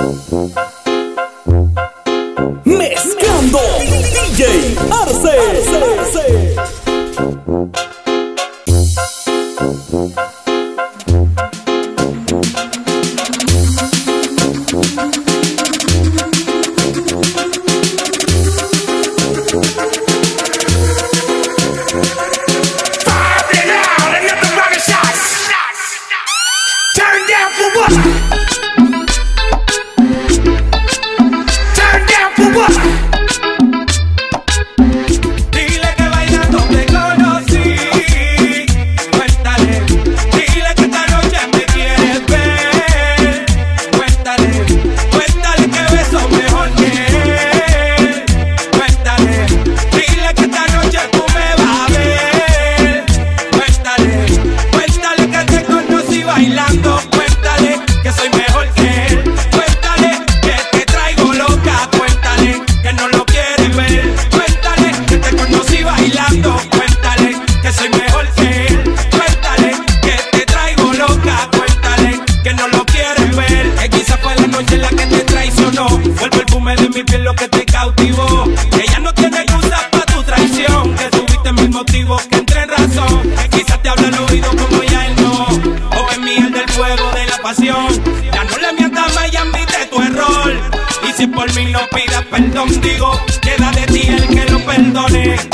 嗯哼 mí no pidas perdón, digo, queda de ti el que lo perdone.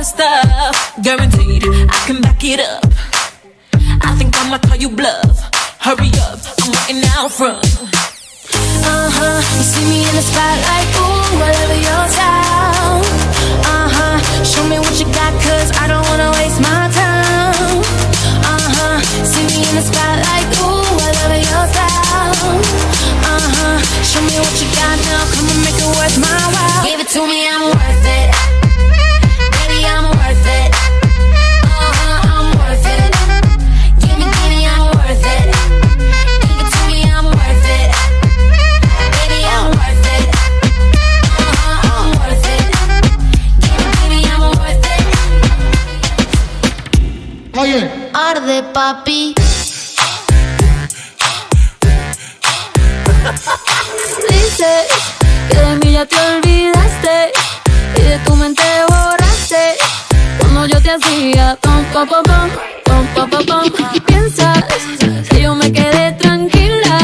Of stuff, guaranteed I can back it up. I think I'ma call you bluff. Hurry up, I'm waiting out front. Uh huh, you see me in the spotlight, ooh, whatever your style. Uh huh, show me what you got, cause papi. Dices que de mí ya te olvidaste y de tu mente borraste como yo te hacía. Pom, pom, pom, pom, pom, pom, pom. Piensas que yo me quedé tranquila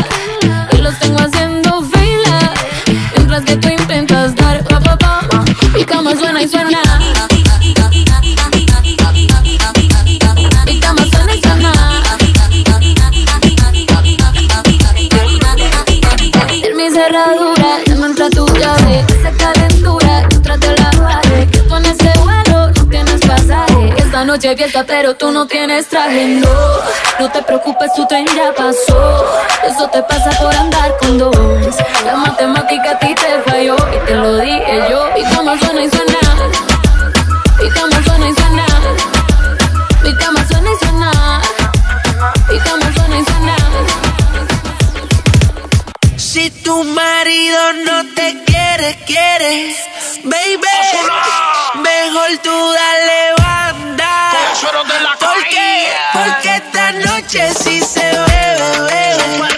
y los tengo haciendo fila mientras que tú intentas dar pa, pa, pa. Y como suena y suena. cerradura. Ya me entra tu llave, esa calentura. Yo traté la baje, que tú en ese vuelo no tienes pasaje. Esta noche fiesta, pero tú no tienes traje. No, no te preocupes, tu tren ya pasó. Eso te pasa por andar con dos. La matemática a ti te noche sí se bebe, bebe.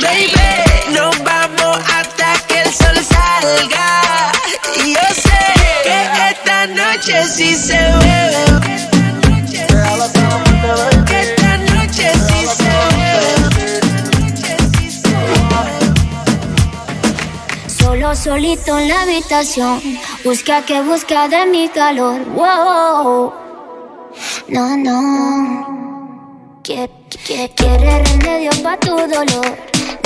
Baby, nos vamos hasta que el sol salga. Y yo sé que esta noche sí se bebe. Solito en la habitación, busca que busca de mi calor. Wow. No, no. Que, que, quiere remedio pa' tu dolor.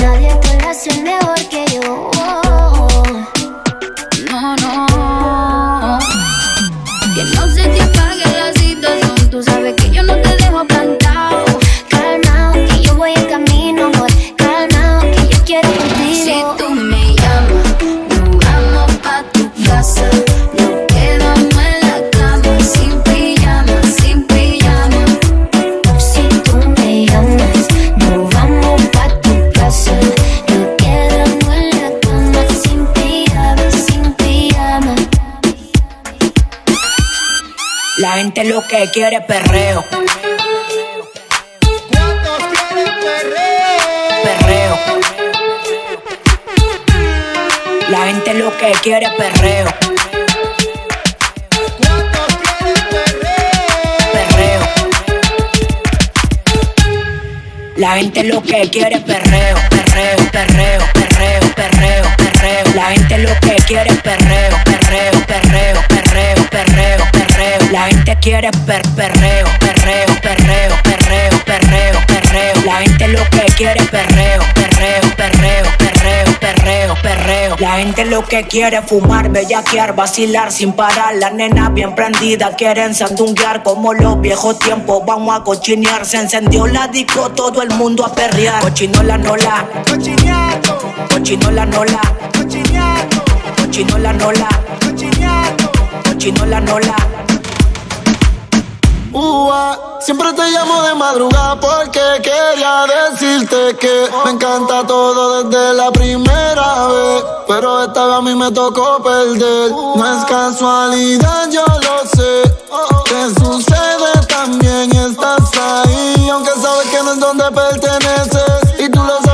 Nadie te lo hace mejor que yo. No, no. Gente lo que quiere es perreo. Perreo. La gente lo que quiere es perreo. Perreo. La gente lo que quiere es perreo, perreo, perreo, perreo, perreo, perreo. La gente lo que quiere es perreo, perreo, perreo, perreo, perreo, perreo. Gente quiere per perreo, perreo, perreo, perreo, perreo, perreo. La gente lo que quiere perreo, perreo, perreo, perreo, perreo, perreo. La gente lo que quiere fumar, bellaquear, vacilar sin parar. La nena bien prendida quieren sandunguear como los viejos tiempos. Vamos a cochinear, se encendió la disco, todo el mundo a perrear. Cochinola nola, cochinola nola, cochinola nola, cochinola nola. Siempre te llamo de madrugada porque quería decirte que me encanta todo desde la primera vez. Pero esta vez a mí me tocó perder. No es casualidad, yo lo sé. Que sucede también estás ahí. Aunque sabes que no es donde perteneces. Y tú lo sabes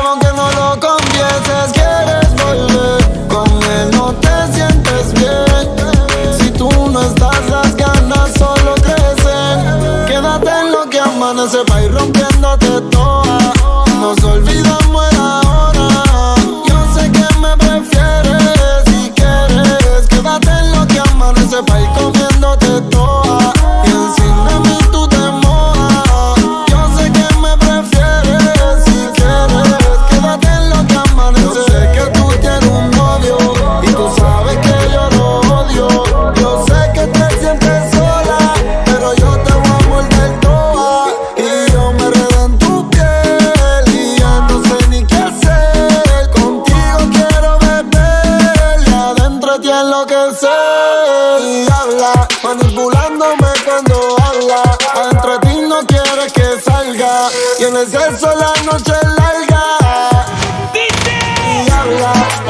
atardecer, son las noches largas. Y habla.